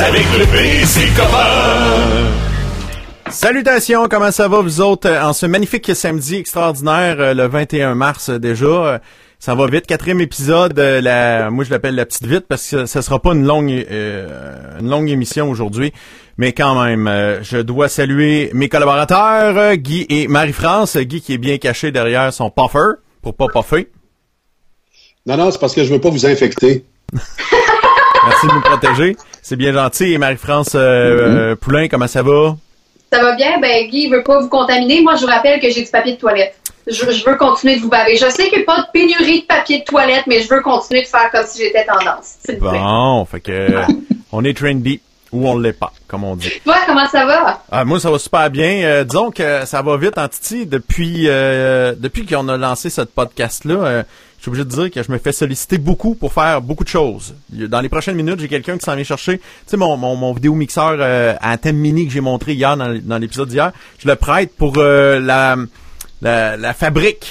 avec Salutations, comment ça va vous autres en ce magnifique samedi extraordinaire euh, le 21 mars euh, déjà? Euh, ça va vite, quatrième épisode. La, moi je l'appelle la petite vite parce que ça sera pas une longue une longue émission aujourd'hui, mais quand même, je dois saluer mes collaborateurs Guy et Marie-France. Guy qui est bien caché derrière son puffer pour pas puffer. Non non, c'est parce que je veux pas vous infecter. Merci de nous protéger. C'est bien gentil. Et Marie-France euh, mm-hmm. Poulain, comment ça va? Ça va bien? Ben, Guy veut pas vous contaminer. Moi, je vous rappelle que j'ai du papier de toilette. Je, veux continuer de vous baver. Je sais qu'il n'y a pas de pénurie de papier de toilette, mais je veux continuer de faire comme si j'étais tendance. Bon, fait que on est trendy ou on l'est pas, comme on dit. Ouais, comment ça va? Ah, moi, ça va super bien. Euh, disons que ça va vite en Titi depuis euh, depuis qu'on a lancé ce podcast-là suis obligé de dire que je me fais solliciter beaucoup pour faire beaucoup de choses. Dans les prochaines minutes, j'ai quelqu'un qui s'en vient chercher. Tu sais, mon, mon, mon vidéo mixeur euh, à thème mini que j'ai montré hier dans, l'épisode d'hier, je le prête pour euh, la, la, fabrique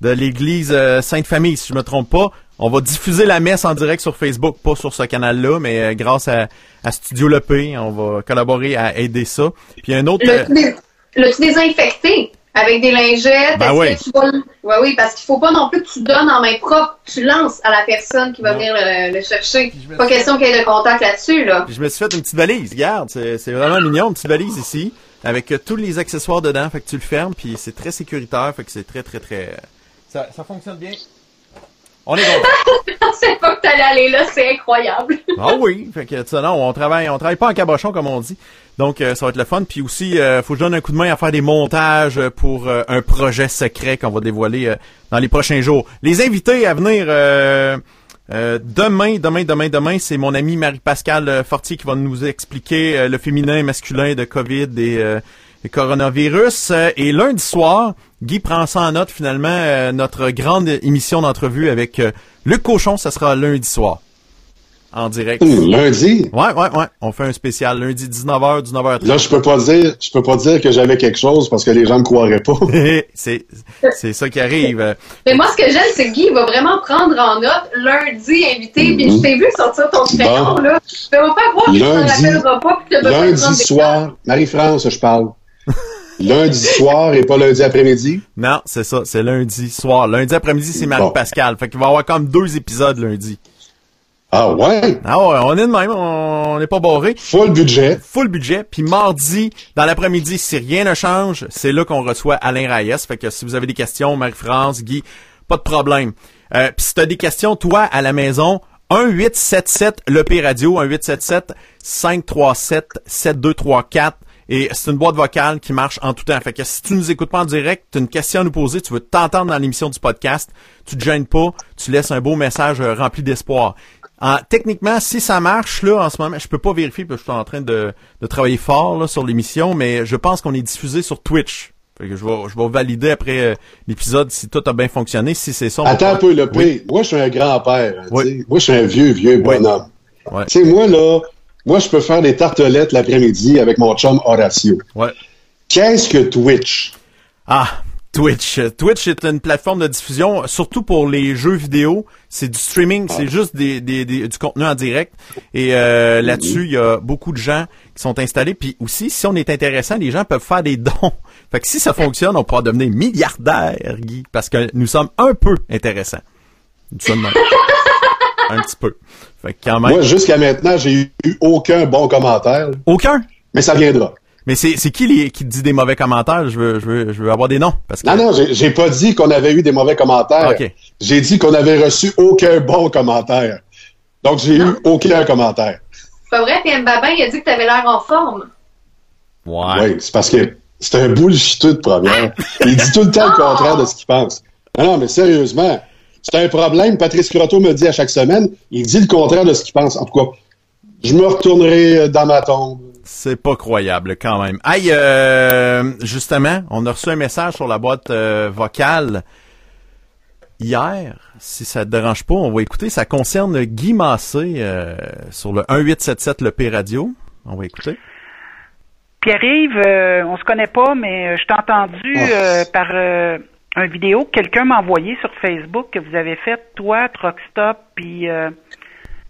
de l'église euh, Sainte-Famille, si je me trompe pas. On va diffuser la messe en direct sur Facebook, pas sur ce canal-là, mais grâce à, à Studio Le P, on va collaborer à aider ça. Puis un autre... Le, désinfecté avec des lingettes. Ben oui. oui, parce qu'il faut pas non plus que tu donnes en main propre, tu lances à la personne qui va venir le, chercher. Pas question qu'il y ait de contact là-dessus, là. je me suis fait une petite valise, regarde, c'est vraiment mignon, une petite valise ici, avec euh, tous les accessoires dedans, fait que tu le fermes, puis c'est très sécuritaire, fait que c'est très, très, très... Ça, ça fonctionne bien. On est Je pensais pas que t'allais aller là, c'est incroyable. ah oui, fait que ça, non, on travaille, on travaille pas en cabochon comme on dit. Donc euh, ça va être le fun. Puis aussi, euh, faut que je donne un coup de main à faire des montages pour euh, un projet secret qu'on va dévoiler dans les prochains jours. Les invités à venir demain, demain, demain, demain, c'est mon ami Marie-Pascale Fortier qui va nous expliquer le féminin et masculin de COVID et le coronavirus. Et lundi soir, Guy prend ça en note finalement. Euh, notre grande émission d'entrevue avec euh, Luc Cochon, ça sera lundi soir. En direct. Mmh, lundi? Ouais, ouais, ouais. On fait un spécial lundi 19h, 19h30. Là, je peux pas dire, je peux pas dire que j'avais quelque chose parce que les gens ne croiraient pas. c'est, c'est ça qui arrive. Mais moi, ce que j'aime, c'est que Guy va vraiment prendre en note lundi invité. Puis je t'ai vu sortir ton crayon, là. Je peux pas croire que tu t'en rappelleras pas. Que lundi soir, Marie-France, je parle lundi soir et pas lundi après-midi? Non, c'est ça, c'est lundi soir. Lundi après-midi, c'est Marie-Pascal. Fait qu'il va y avoir comme deux épisodes lundi. Ah ouais? Ah ouais, on est de même, on n'est pas barré. Full budget. Full budget. Puis mardi, dans l'après-midi, si rien ne change, c'est là qu'on reçoit Alain Reyes. Fait que si vous avez des questions, Marie-France, Guy, pas de problème. Euh, puis si t'as des questions, toi, à la maison, 1-877 le P Radio, 1-877 537 7234 et c'est une boîte vocale qui marche en tout temps. Fait que si tu nous écoutes pas en direct, tu as une question à nous poser, tu veux t'entendre dans l'émission du podcast, tu te gênes pas, tu laisses un beau message euh, rempli d'espoir. techniquement, si ça marche là en ce moment, je peux pas vérifier parce que je suis en train de, travailler fort là, sur l'émission, mais je pense qu'on est diffusé sur Twitch. Fait que je vais, je vais valider après euh, l'épisode si tout a bien fonctionné. Si c'est ça. Attends un peu, le oui. Moi, je suis un grand-père. Moi, je suis un vieux, vieux bonhomme. Tu sais, moi, là, moi, je peux faire des tartelettes l'après-midi avec mon chum Horatio. Ouais. Qu'est-ce que Twitch? Ah, Twitch. Twitch est une plateforme de diffusion, surtout pour les jeux vidéo. C'est du streaming, c'est ah. juste des, des, du contenu en direct. Et euh, là-dessus, il y a beaucoup de gens qui sont installés. Puis aussi, si on est intéressant, les gens peuvent faire des dons. Fait que si ça fonctionne, on pourra devenir milliardaire, Guy, parce que nous sommes un peu intéressants. Nous sommes un petit peu. Moi, jusqu'à maintenant, j'ai eu aucun bon commentaire. Aucun? Mais ça viendra. Mais c'est, qui qui dit des mauvais commentaires? Je veux, je veux, je veux avoir des noms. Parce Non, non, j'ai, pas dit qu'on avait eu des mauvais commentaires. J'ai dit qu'on avait reçu aucun bon commentaire. Donc, j'ai eu aucun commentaire. C'est pas vrai, puis Mbaba, il a dit que tu avais l'air en forme. Ouais. Oui, c'est parce que c'est un bullshit de première. il dit tout le temps le contraire de ce qu'il pense. Non, non, mais sérieusement, c'est un problème. Patrice Croteau me dit à chaque semaine, il dit le contraire de ce qu'il pense. En tout cas, je me retournerai euh, dans ma tombe. C'est pas croyable quand même. Aïe, euh, justement, on a reçu un message sur la boîte euh, vocale hier. Si ça te dérange pas, on va écouter. Ça concerne Guy Massé sur le 1877 Le P Radio. On va écouter. Pierre-Yves, on se connaît pas, mais je t'ai entendu ah. par un vidéo que quelqu'un m'a envoyé sur Facebook que vous avez fait, toi, Truckstop, puis euh,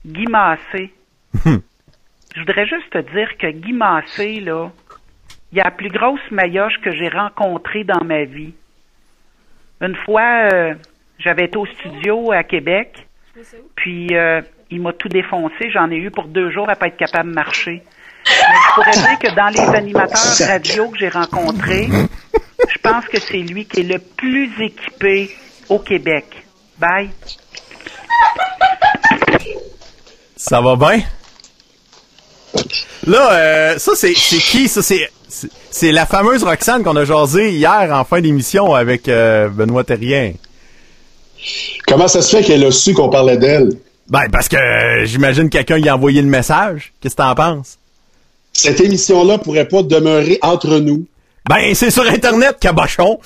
Guy Massé. je voudrais juste te dire que Guy Massé, là, il y a la plus grosse maillotche que j'ai rencontrée dans ma vie. Une fois, euh, j'avais été au studio à Québec, puis euh, il m'a tout défoncé. J'en ai eu pour deux jours à pas être capable de marcher. Mais je pourrais dire que dans les animateurs radio que j'ai rencontrés, je pense que c'est lui qui est le plus équipé au Québec. Bye. Ça va bien? Là, euh, ça, c'est c'est qui? Ça, c'est la fameuse Roxane qu'on a jasé hier en fin d'émission avec euh, Benoît Terrien. Comment ça se fait qu'elle a su qu'on parlait d'elle? Ben, parce que euh, j'imagine quelqu'un y a envoyé le message. Qu'est-ce que t'en penses? Cette émission-là pourrait pas demeurer entre nous. Ben, c'est sur Internet, cabochon.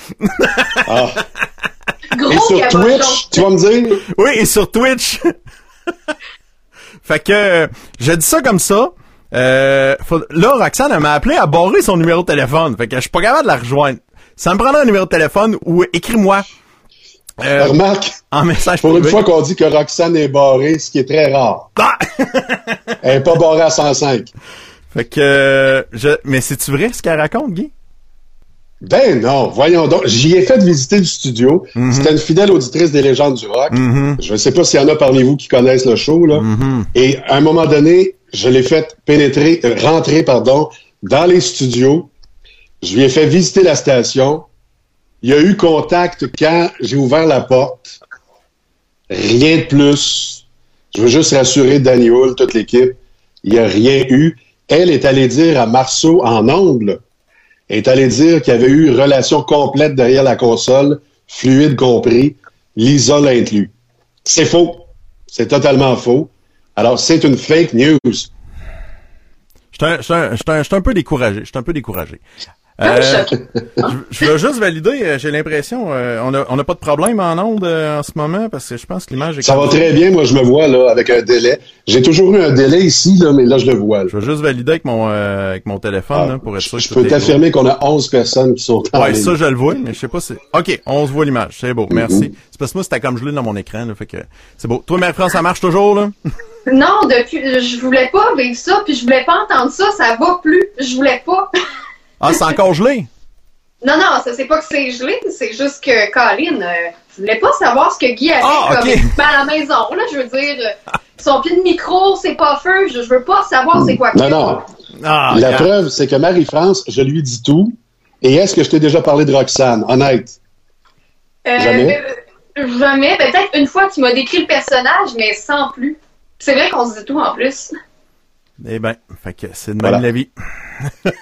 Ah. Gros Et sur cabochon. Twitch, tu vas me dire? oui, et sur Twitch. fait que, euh, je dis ça comme ça. Euh, faut- là, Roxane, elle m'a appelé à barrer son numéro de téléphone. Fait que je suis pas capable de la rejoindre. Ça me prendra un numéro de téléphone ou écris-moi. Euh, Remarque, en message pour une fois qu'on dit que Roxane est barrée, ce qui est très rare. Ah! Elle est pas barrée à 105. Fait que, je, mais c'est-tu vrai ce qu'elle raconte, Guy? Ben non, voyons donc. J'y ai fait visiter le studio. C'était une fidèle auditrice des légendes du rock. Je ne sais pas s'il y en a parmi vous qui connaissent le show, là. Et à un moment donné, je l'ai fait pénétrer, euh, rentrer, pardon, dans les studios. Je lui ai fait visiter la station. Il y a eu contact quand j'ai ouvert la porte. Rien de plus. Je veux juste rassurer Danny Hull, toute l'équipe. Il n'y a rien eu. Elle est allée dire à Marceau en ongle est allé dire qu'il y avait eu relation complète derrière la console, fluide compris, Lisa l'a inclus. C'est faux. C'est totalement faux. Alors, c'est une fake news. Un, j'étais un- un- peu découragé. J'étais un peu découragé. Ah, Euh, je veux juste valider, euh, j'ai l'impression, euh, on a, on a pas de problème en onde euh, en ce moment parce que je pense que l'image est Ça va très bien. Moi, je me vois là avec un délai. J'ai toujours eu un délai ici, là, mais là, je le vois. là. Je veux juste valider avec mon, euh, avec mon téléphone Ah, là, pour être sûr je que peux t'affirmer qu'on a 11 personnes qui sont en Ouais, ça je le vois, mais je sais pas si. Ok, on se voit l'image, c'est beau, merci. C'est parce que moi c'était comme gelé dans mon écran, là, fait que c'est beau. Toi, Marie-France, ça marche toujours là? Non, depuis, je voulais pas vivre ça, puis je voulais pas entendre ça, ça va plus. Je voulais pas. Ah, c'est encore gelé? Non, non, ça c'est pas que c'est gelé, c'est juste que Colin, euh, je voulais pas savoir ce que Guy avait Ah, comme ok. équipement à la maison. Là, je veux dire, euh, son pied de micro, c'est pas feu, je, je veux pas savoir c'est quoi qu'il Non, y a. non. Ah, la preuve, c'est que Marie-France, je lui dis tout. Et est-ce que je t'ai déjà parlé de Roxane? Honnête. Euh, Jamais? euh, jamais. Ben, Peut-être une fois tu m'as décrit le personnage, mais sans plus. C'est vrai qu'on se dit tout en plus. Eh ben, fait que c'est de Voilà. même la vie.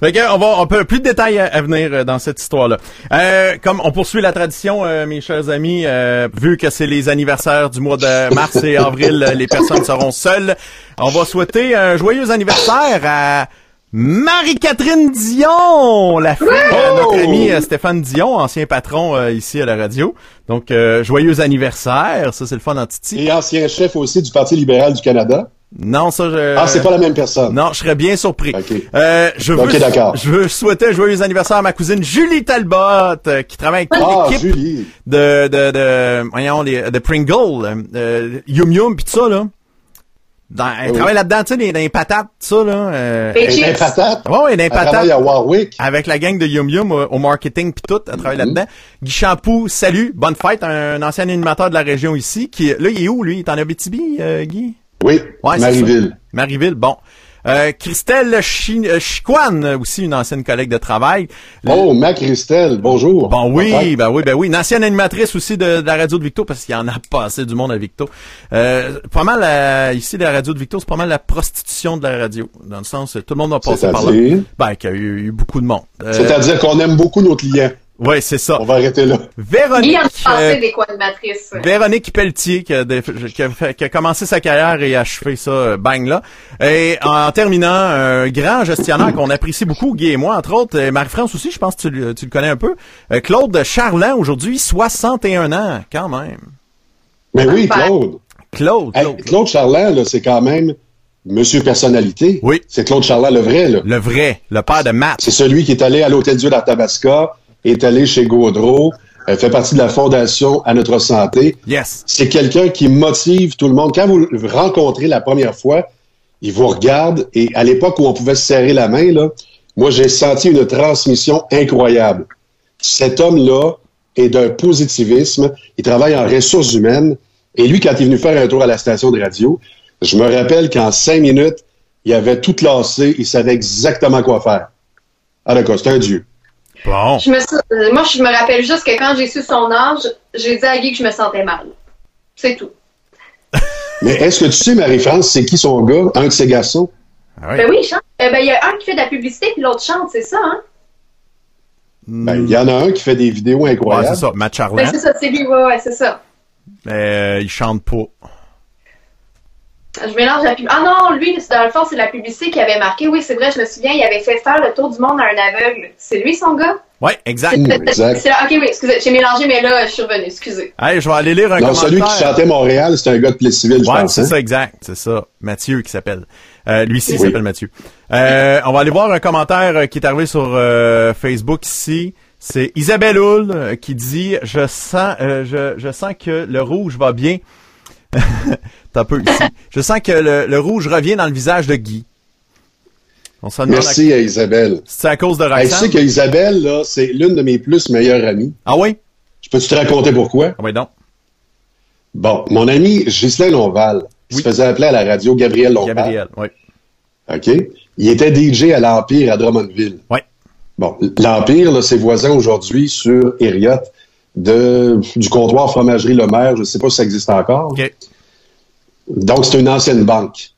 fait que on va, on peut plus de détails à, à venir euh, dans cette histoire-là. Euh, comme on poursuit la tradition, euh, mes chers amis, euh, vu que c'est les anniversaires du mois de mars et avril, euh, les personnes seront seules. On va souhaiter un joyeux anniversaire à Marie-Catherine Dion, la fille de notre ami euh, Stéphane Dion, ancien patron euh, ici à la radio. Donc, euh, joyeux anniversaire, ça c'est le fun en titi. Et ancien chef aussi du Parti libéral du Canada. Non, ça je... Ah, c'est pas la même personne. Non, je serais bien surpris. Ok. Euh, je veux, Ok, d'accord. je veux souhaiter un joyeux anniversaire à ma cousine Julie Talbot, euh, qui travaille avec toute Ah, l'équipe Julie. de, de, de, voyons, les, de Pringle, euh, Yum Yum pis tout ça, là. Dans, elle Oui. travaille là-dedans, tu sais, dans, dans les patates, tout ça, là. Euh, Et Elle est chips. patate. ouais, ouais, dans les Elle patates. travaille à Warwick. Avec la gang de Yum Yum au, au marketing pis tout, elle travaille Mm-hmm. là-dedans. Guy Champoux, salut, bonne fête, un, ancien animateur de la région ici, qui, là, il est où, lui? Il est en Abitibi, euh, Guy? Oui, Ouais, Marieville. Marieville, bon. Euh, Christelle euh, Chicoine, aussi une ancienne collègue de travail. Oh, ma Christelle, bonjour. Bon oui, ben oui, ben oui. Une ancienne animatrice aussi de, de la radio de Victo, parce qu'il y en a pas assez du monde à Victo. Euh, pas mal, euh, ici, la radio de Victo, c'est pas mal la prostitution de la radio. Dans le sens, tout le monde a passé par là. Ben, qu'il y a eu, eu beaucoup de monde. Euh, C'est-à-dire qu'on aime beaucoup nos clients. Ouais, c'est ça. On va arrêter là. Véronique, euh, des co-animatrices. Véronique Pelletier qui a, dé- qui, a fait- qui a commencé sa carrière et a achevé ça euh, bang là. Et en terminant, un grand gestionnaire qu'on apprécie beaucoup, Guy et moi, entre autres, et Marie-France aussi, je pense que tu, le- tu le connais un peu, euh, Claude Charland, aujourd'hui 61 ans, quand même. Mais oui, Ben, Claude. Claude, Hey, Claude. Claude Charland, là, c'est quand même Monsieur Personnalité. Oui. C'est Claude Charland le vrai, là. le vrai, le père de Matt. C'est celui qui est allé à l'Hôtel Dieu d'Arthabasca, est allé chez Gaudreau, euh, fait partie de la Fondation à notre santé. Yes. C'est quelqu'un qui motive tout le monde. Quand vous le rencontrez la première fois, il vous regarde et à l'époque où on pouvait se serrer la main, là, moi, j'ai senti une transmission incroyable. Cet homme-là est d'un positivisme. Il travaille en ressources humaines. Et lui, quand il est venu faire un tour à la station de radio, je me rappelle qu'en cinq minutes, il avait tout lancé. Il savait exactement quoi faire. Ah d'accord, c'est un dieu. Bon. Je me sou- euh, Moi, je me rappelle juste que quand j'ai su son âge, j'ai dit à Guy que je me sentais mal. C'est tout. Mais est-ce que tu sais, Marie-France, c'est qui son gars, un de ses garçons? Ah oui. Ben oui, il chante. Euh, ben, il y a un qui fait de la publicité puis l'autre chante, c'est ça, hein? Ben, il y en a un qui fait des vidéos Ouais, incroyables. c'est ça, Matt Ben, Charland. c'est ça, c'est lui, ouais, ouais, c'est ça. Mais euh, il chante pas. Je mélange la pub. Ah non, lui, c'est- dans le fond, c'est la publicité qui avait marqué. Oui, c'est vrai, je me souviens, il avait fait faire le tour du monde à un aveugle. C'est lui, son gars? Ouais, exact. Exact. C'est là- ok, oui, excusez, j'ai mélangé, mais là, je suis revenu, excusez. Hey, je vais aller lire un Non, commentaire. celui qui chantait Montréal, c'est un gars de Plessisville, je Ouais, pense. c'est hein? ça, exact. C'est ça. Mathieu qui s'appelle. Euh, lui ci il Oui. s'appelle Mathieu. Euh, on va aller voir un commentaire euh, qui est arrivé sur euh, Facebook ici. C'est Isabelle Hull euh, qui dit je sens euh, je, je sens que le rouge va bien. T'as un peu ici. Je sens que le, le rouge revient dans le visage de Guy. On Merci à Isabelle. c'est à cause de Hey, tu sais Roxane. que Isabelle, là, c'est l'une de mes plus meilleures amies. Ah oui? Je peux te raconter pourquoi? Ah oui donc. Bon, mon ami Ghislain Lonval, il Oui. se faisait appeler à la radio Gabriel Lonval. Gabriel, oui. OK? Il était DJ à l'Empire à Drummondville. Ouais. Bon, l'Empire, là, c'est voisin aujourd'hui sur Hériot de, du comptoir Fromagerie Le Maire. Je ne sais pas si ça existe encore. Donc, c'est une ancienne banque.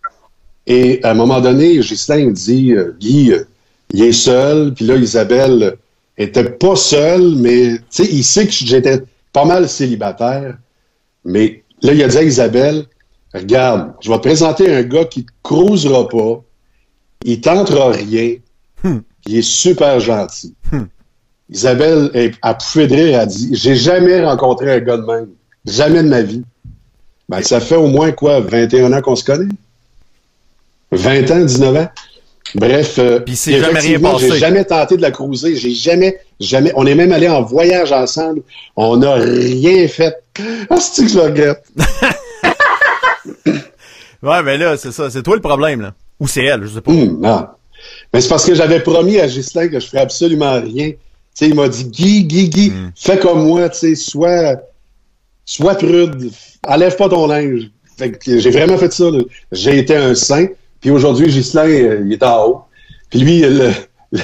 Et à un moment donné, Ghislain dit, euh, Guy, euh, il est seul. Puis là, Isabelle était pas seule, mais il sait que j'étais pas mal célibataire. Mais là, il a dit à Isabelle, regarde, je vais te présenter un gars qui te cruisera pas, il tentera rien, Hmm. il est super gentil. Isabelle est à pouffer de rire, elle a dit, j'ai jamais rencontré un gars de même. Jamais de ma vie. Ben, ça fait au moins quoi, 21 ans qu'on se connaît? 20 ans, 19 ans? Bref, euh, jamais rien passé. J'ai jamais tenté de la cruiser. J'ai jamais, jamais. On est même allé en voyage ensemble. On n'a rien fait. Ah, c'est que je le regrette? Ouais, mais là, c'est ça. C'est toi le problème, là. Ou c'est elle, je sais pas. Non. Mais c'est parce que j'avais promis à Ghislain que je ferais absolument rien. Tu sais, il m'a dit, Guy, Guy, Guy, Hmm. fais comme moi, tu sais, sois, sois prude, enlève pas ton linge. Fait que j'ai vraiment fait ça. là. J'ai été un saint. Puis aujourd'hui, Ghislain, euh, il est en haut. Puis lui, le- le-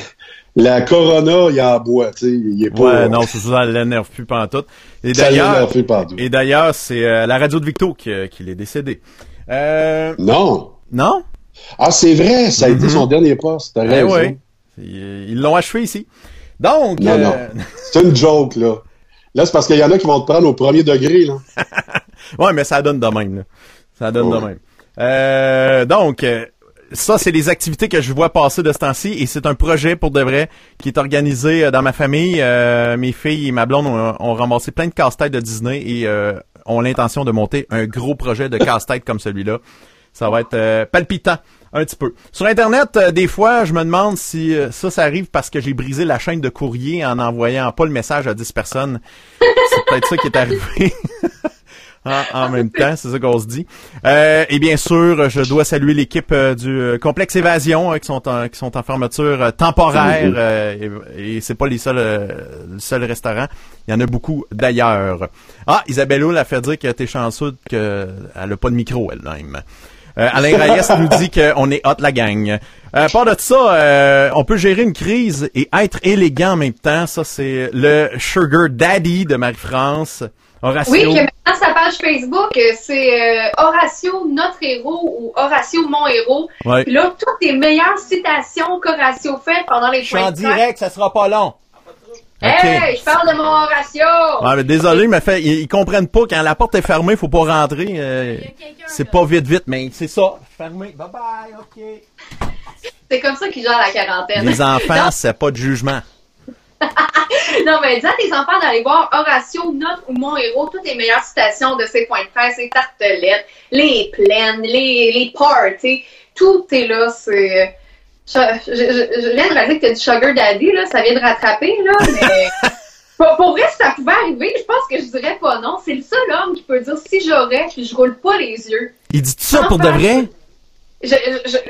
la Corona, il est en bois, tu sais, il est pas... Ouais, non, c'est ça, ça l'énerve plus pantoute. Et Ça d'ailleurs, pantoute. et d'ailleurs, c'est euh, la radio de Victo qui, euh, qui l'est décédé. Euh, Non. non? Ah, c'est vrai, ça a été son dernier poste, t'as Eh raison. oui. Ils ils l'ont achevé ici. Donc, Non, euh, non. C'est une joke, là. Là, c'est parce qu'il y en a qui vont te prendre au premier degré, là. ouais, mais ça donne de même, là. Ça donne de Ouais. même. Euh, donc, euh, ça, c'est les activités que je vois passer de ce temps-ci et c'est un projet pour de vrai qui est organisé euh, dans ma famille. Euh, mes filles et ma blonde ont, ont ramassé plein de casse-têtes de Disney et euh, ont l'intention de monter un gros projet de casse-tête comme celui-là. Ça va être euh, palpitant un petit peu. Sur Internet, euh, des fois, je me demande si euh, ça, ça arrive parce que j'ai brisé la chaîne de courrier en envoyant pas le message à 10 personnes. C'est peut-être ça qui est arrivé. en, en même temps, c'est ça qu'on se dit. Euh, et bien sûr, je dois saluer l'équipe euh, du euh, complexe Évasion qui sont en, qui sont en fermeture temporaire euh, et, et c'est pas les seuls euh, le seul restaurant. Il y en a beaucoup d'ailleurs. Ah, Isabelle Hull a fait dire que t'es chanceux qu'elle a pas de micro elle-même. Euh, Alain Reyes nous dit qu'on est hot la gang. Euh, à part de ça, euh, on peut gérer une crise et être élégant en même temps. Ça, c'est le Sugar Daddy de Marie-France. Horacio. Oui, que maintenant sa page Facebook, c'est euh, Horatio notre héros ou Horatio mon héros. Ouais. Puis là, toutes les meilleures citations qu'Horatio fait pendant les Je suis en direct, ça sera pas long. Hey, je parle de mon Horatio! Mais désolé, mais fait, ils, ils comprennent pas quand la porte est fermée, faut pas rentrer. euh, c'est pas vite vite, mais c'est ça. Fermé. Bye bye, ok. C'est comme ça qu'ils gèrent la quarantaine. Les enfants, c'est pas de jugement. non, mais dis à tes enfants d'aller voir Horatio, notre ou mon héros, toutes les meilleures citations de ses points de presse, les tartelettes, les plaines, les, les parties, tout est là, c'est... Je, je, je, je viens de réaliser que t'as du sugar daddy, là, ça vient de rattraper, là, mais... pour, pour vrai, si ça pouvait arriver, je pense que je dirais pas non. C'est le seul homme qui peut dire si j'aurais, puis je roule pas les yeux. Il dit ça pour de vrai?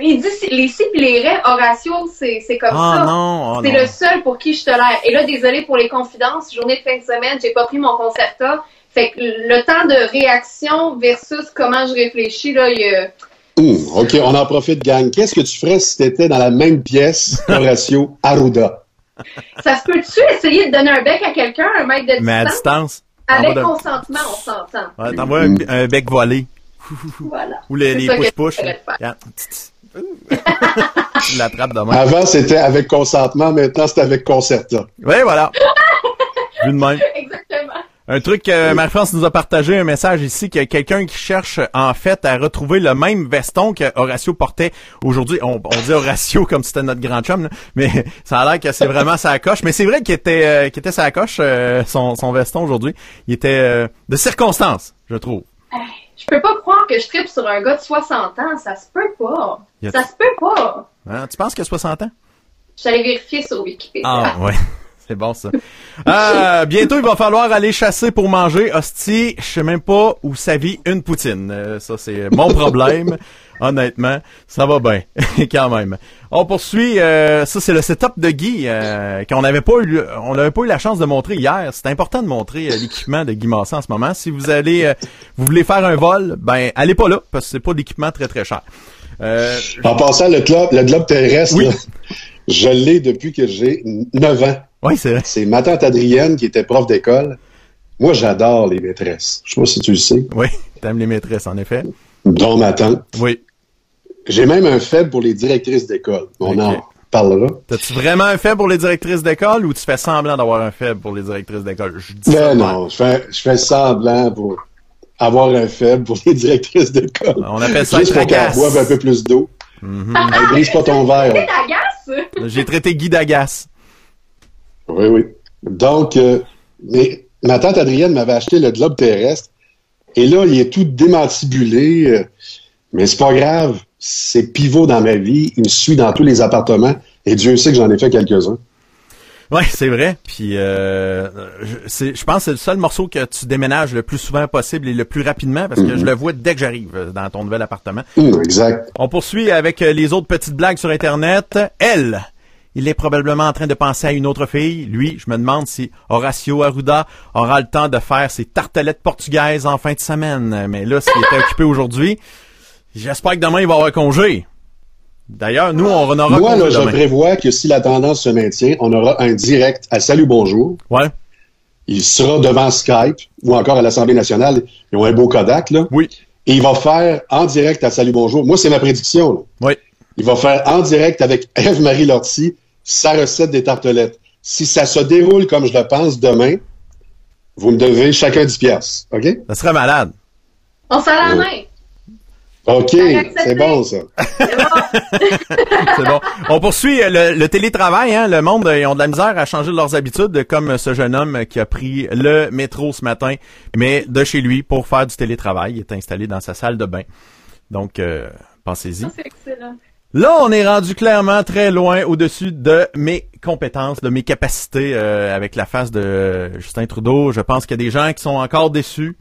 Il dit si- les si pis les raies, Horatio, c'est comme Ah ça. non, oh c'est le seul pour qui je tolère. Et là, désolé pour les confidences, journée de fin de semaine, j'ai pas pris mon concerta. Fait que le temps de réaction versus comment je réfléchis, là, il y a... OK, on en profite, gang. Qu'est-ce que tu ferais si tu étais dans la même pièce Horatio Arruda? Ça se peut-tu essayer de donner un bec à quelqu'un, un mètre de Mais à distance? distance. Avec consentement, on s'entend. ouais, t'envoies un, un bec volé. Voilà. Ou les, push-push. tu l'attrapes de main. Avant, c'était avec consentement. Maintenant, c'est avec concerta. Oui, voilà. Vu de même. Exactement. Un truc que Marie-France nous a partagé, un message ici, qu'il y a quelqu'un qui cherche en fait à retrouver le même veston que Horatio portait aujourd'hui. On, on dit Horatio comme si c'était notre grand chum, là, mais ça a l'air que c'est vraiment sa coche. Mais c'est vrai qu'il était, euh, qu'il était sa coche, euh, son, son veston aujourd'hui. Il était euh, de circonstance, je trouve. Je peux pas croire que je tripe sur un gars de 60 ans. Ça se peut pas. Ça se peut pas. Hein, Tu penses qu'il a 60 ans? J'allais vérifier sur Wikipédia. Ah, ouais. C'est bon, ça. Euh, bientôt, il va falloir aller chasser pour manger. Hostie, je sais même pas où ça vit une poutine. Euh, ça, c'est mon problème. Honnêtement, ça va bien, quand même. On poursuit. euh, ça, c'est le setup de Guy euh, qu'on n'avait pas eu, on n'avait pas eu la chance de montrer hier. C'est important de montrer euh, l'équipement de Guy Masson en ce moment. Si vous allez, euh, vous voulez faire un vol, ben allez pas là parce que c'est pas d'équipement très très cher. Euh, En passant, le globe, le globe terrestre, Oui. là, je l'ai depuis que j'ai 9 ans. Oui, c'est vrai. C'est ma tante Adrienne qui était prof d'école. Moi, j'adore les maîtresses. Je sais pas si tu le sais. Oui, t'aimes les maîtresses, en effet. Dont ma tante. Oui. J'ai même un faible pour les directrices d'école. On en parlera. T'as-tu vraiment un faible pour les directrices d'école ou tu fais semblant d'avoir un faible pour les directrices d'école? Je dis ça. Mais non, je fais, je fais semblant pour avoir un faible pour les directrices d'école. On appelle ça Juste pour qu'elles boivent un peu plus d'eau. Mhm. Brise pas ton verre. J'ai traité Guy d'agace. Oui, oui. Donc, euh, mais ma tante Adrienne m'avait acheté le globe terrestre. Et là, il est tout démantibulé. euh, mais c'est pas grave. C'est pivot dans ma vie. Il me suit dans tous les appartements. Et Dieu sait que j'en ai fait quelques-uns. Ouais, c'est vrai. Puis, euh, je, pense que c'est le seul morceau que tu déménages le plus souvent possible et le plus rapidement parce que je le vois dès que j'arrive dans ton nouvel appartement. Hum, exact. On poursuit avec les autres petites blagues sur Internet. Elle, il est probablement en train de penser à une autre fille. Lui, je me demande si Horacio Arruda aura le temps de faire ses tartelettes portugaises en fin de semaine. Mais là, s'il était occupé aujourd'hui, j'espère que demain, il va avoir congé. D'ailleurs, nous, on en aura Moi, là, je demain. prévois que si la tendance se maintient, on aura un direct à Salut Bonjour. Ouais, Il sera devant Skype ou encore à l'Assemblée nationale. Ils ont un beau Kodak, là. oui, Et il va faire en direct à Salut Bonjour. Moi, c'est ma prédiction. là. oui. Il va faire en direct avec Eve-Marie Lortie sa recette des tartelettes. Si ça se déroule comme je le pense demain, vous me devez chacun 10 piastres. OK? Ça serait malade. On s'en la main. OK, c'est bon, ça. C'est bon. C'est bon. On poursuit euh, le, le télétravail. Hein? Le monde, euh, ils ont de la misère à changer leurs habitudes, comme ce jeune homme qui a pris le métro ce matin, mais de chez lui pour faire du télétravail. Il est installé dans sa salle de bain. Donc, euh, pensez-y. C'est excellent. Là, on est rendu clairement très loin au-dessus de mes compétences, de mes capacités euh, avec la face de Justin Trudeau. Je pense qu'il y a des gens qui sont encore déçus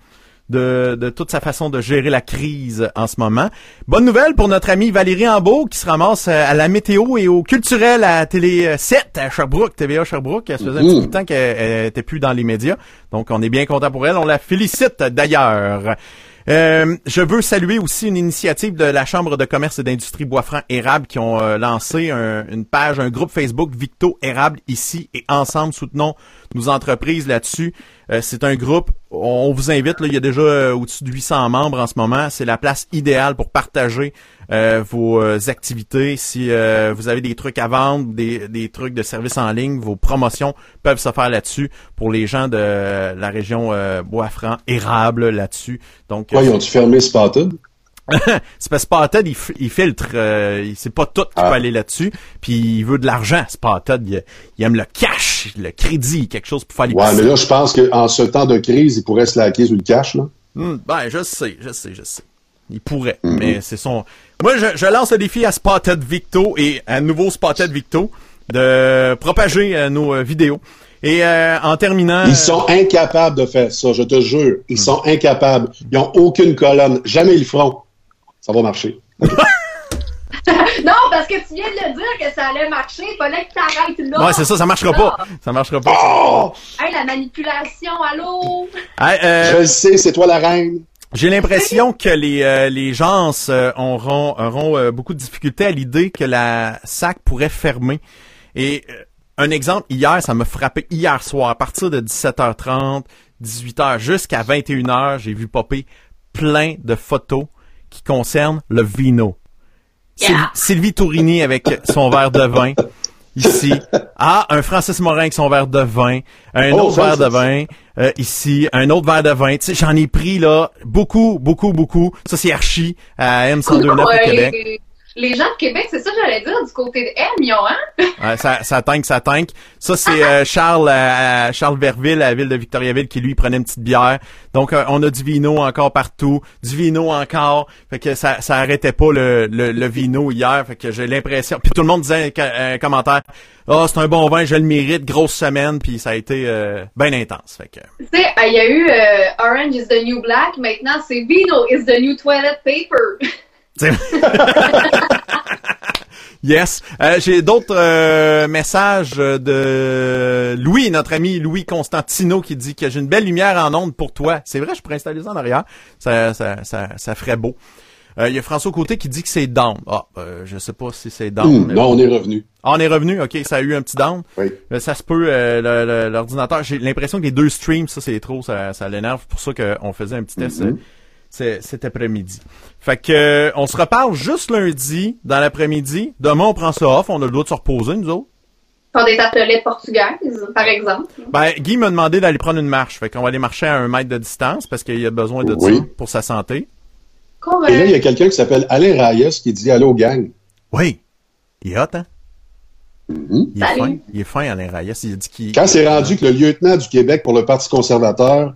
de, de toute sa façon de gérer la crise en ce moment. Bonne nouvelle pour notre amie Valérie Ambeau qui se ramasse euh, à la météo et au culturel à Télé 7 à Sherbrooke, TVA Sherbrooke. Elle se faisait un petit bout de temps qu'elle elle était plus dans les médias. Donc, on est bien content pour elle. On la félicite d'ailleurs. Euh, je veux saluer aussi une initiative de la Chambre de commerce et d'industrie Boisfranc Érable qui ont euh, lancé un- une page, un groupe Facebook Victo Érable ici et ensemble soutenons nos entreprises là-dessus. Euh, c'est un groupe, on vous invite, il y a déjà au-dessus de 800 membres en ce moment. C'est la place idéale pour partager euh, vos euh, activités. Si euh, vous avez des trucs à vendre, des, des trucs de services en ligne, vos promotions peuvent se faire là-dessus pour les gens de la région euh, Boisfranc, Érable là-dessus. Donc, ils ont-tu fermé Spotted? c'est parce que Spotted, il, il filtre, euh, il- c'est pas tout qui Ah. peut aller là-dessus, puis il veut de l'argent, Spotted, il, il aime le cash, le crédit, quelque chose pour faire les Ouais, mais là, je pense qu'en ce temps de crise, ils pourraient se laquer sur le cash, là. Hmm, ben, je sais, je sais, je sais. Il pourrait, mais c'est son... Moi, je, je lance le défi à Spotted Victo et à nouveau Spotted Victo de propager euh, nos euh, vidéos. Et euh, en terminant... Ils sont incapables de faire ça, je te jure. Ils sont incapables. Ils n'ont aucune colonne. Jamais ils le feront. Ça va marcher. parce que tu viens de le dire que ça allait marcher. Il fallait que t'arrêtes là. Ouais, c'est ça, ça marchera pas. Ça marchera pas. Oh! Hey, la manipulation, allô? Hey, euh, Je le sais, c'est toi la reine. J'ai l'impression que les euh, les gens euh, auront auront euh, beaucoup de difficultés à l'idée que la SAC pourrait fermer. Et euh, un exemple, hier, ça m'a frappé hier soir, à partir de 17h30, 18h jusqu'à 21h, j'ai vu popper plein de photos qui concernent le vino. Yeah. Sylvie Tourini avec son verre de vin. Ici. Ah, un Francis Morin avec son verre de vin. Un Oh, autre verre de vin. euh, ici. Un autre verre de vin. Tu sais, j'en ai pris, là, beaucoup, beaucoup, beaucoup. Ça, c'est Archie à M129 Non, au Québec. Les, gens de Québec, c'est ça que j'allais dire, du côté de M, ils ont, hein? Ouais, ça, ça tank, ça tank. Ça, c'est euh, Charles à Charles Verville, à la ville de Victoriaville, qui lui prenait une petite bière. Donc, euh, on a du vino encore partout, du vino encore. Fait que ça, ça arrêtait pas le, le, le vino hier. Fait que j'ai l'impression. Puis tout le monde disait un, un commentaire. Ah, c'est un bon vin, je le mérite. Grosse semaine. Puis ça a été euh, bien intense. Fait que. Tu sais, euh, il y a eu euh, Orange is the new black, maintenant c'est Vino is the new toilet paper. Yes. Euh, J'ai d'autres euh, messages de Louis, notre ami Louis Constantino, qui dit que j'ai une belle lumière en onde pour toi. C'est vrai, je pourrais installer ça en arrière. Ça, ça, ça, ça ferait beau. Euh, Il y a François Côté qui dit que c'est down. Ah, euh, je sais pas si c'est down. Mais- non, on est revenu. Ah, on est revenu? Ok, ça a eu un petit down. Oui. Euh, Ça se peut, euh, l'ordinateur. J'ai l'impression que les deux streams, ça c'est trop, ça, ça l'énerve. C'est pour ça qu'on faisait un petit test c'est- cet après-midi. Fait que euh, on se reparle juste lundi dans l'après-midi. Demain on prend ça off, on a le droit de se reposer nous autres. Pour des tartelettes portugaises, par exemple. Ben Guy m'a demandé d'aller prendre une marche. Fait qu'on va aller marcher à un mètre de distance parce qu'il a besoin de Oui. ça pour sa santé. Correct. Et là, il y a quelqu'un qui s'appelle Alain Reyes qui dit Allô, gang. Oui. Il est hot, hein? Mhm. Il est Salut. fin. Il est fin, Alain Reyes. Il a dit qu'il... Quand c'est rendu que le lieutenant du Québec pour le Parti conservateur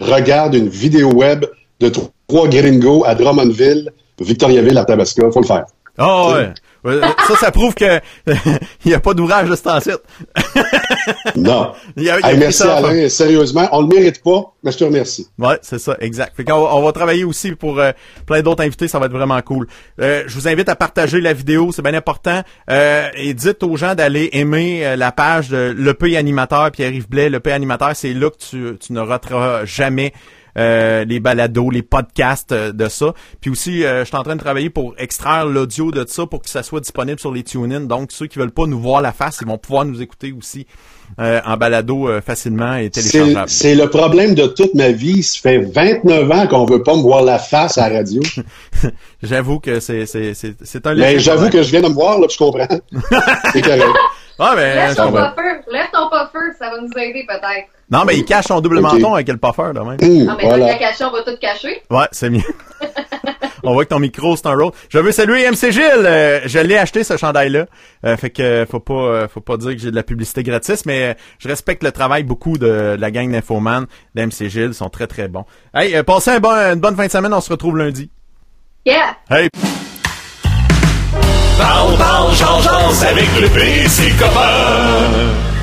regarde une vidéo web de tr- trois gringos à Drummondville, Victoriaville, Arthabasca, faut le faire. Ah ouais. Ouais, Ça, ça prouve que il n'y a pas d'ouvrage de ce temps-ci. Non. Il y a- il y a Hey, merci ça. Alain, sérieusement, on le mérite pas, mais je te remercie. Ouais, c'est ça, exact. Fait on va travailler aussi pour euh, plein d'autres invités, ça va être vraiment cool. Euh, je vous invite à partager la vidéo, c'est bien important. Euh, et dites aux gens d'aller aimer la page de Le Pays Animateur, Pierre-Yves Blais, Le Pays Animateur, c'est là que tu, tu ne rateras jamais euh, les balados, les podcasts euh, de ça. Puis aussi, euh, je suis en train de travailler pour extraire l'audio de ça pour que ça soit disponible sur les TuneIn. Donc, ceux qui veulent pas nous voir la face, ils vont pouvoir nous écouter aussi euh, en balado euh, facilement et téléchargeable. c'est le problème de toute ma vie. Ça fait 29 ans qu'on veut pas me voir la face à la radio. J'avoue que c'est c'est c'est c'est un Mais léger j'avoue que je viens de me voir, là, puis je comprends. c'est correct. Ah ben Lève ton puffer, lève ton puffer, ça va nous aider peut-être. Non mais il cache son double menton avec le puffer de même. Hum, Ah, mais voilà. la caché, on va tout cacher. Ouais, c'est mieux. On voit que ton micro c'est un roll. Je veux saluer MC Gilles. Euh, je l'ai acheté ce chandail là. fait que euh, faut pas euh, faut pas dire que j'ai de la publicité gratis, mais euh, je respecte le travail beaucoup de, de la gang d'Infoman, d'MC Gilles, ils sont très très bons. Hey, euh, passez un bon, une bonne fin de semaine, on se retrouve lundi. Yeah! Hey. Parle, parle, change, change avec le PC copain.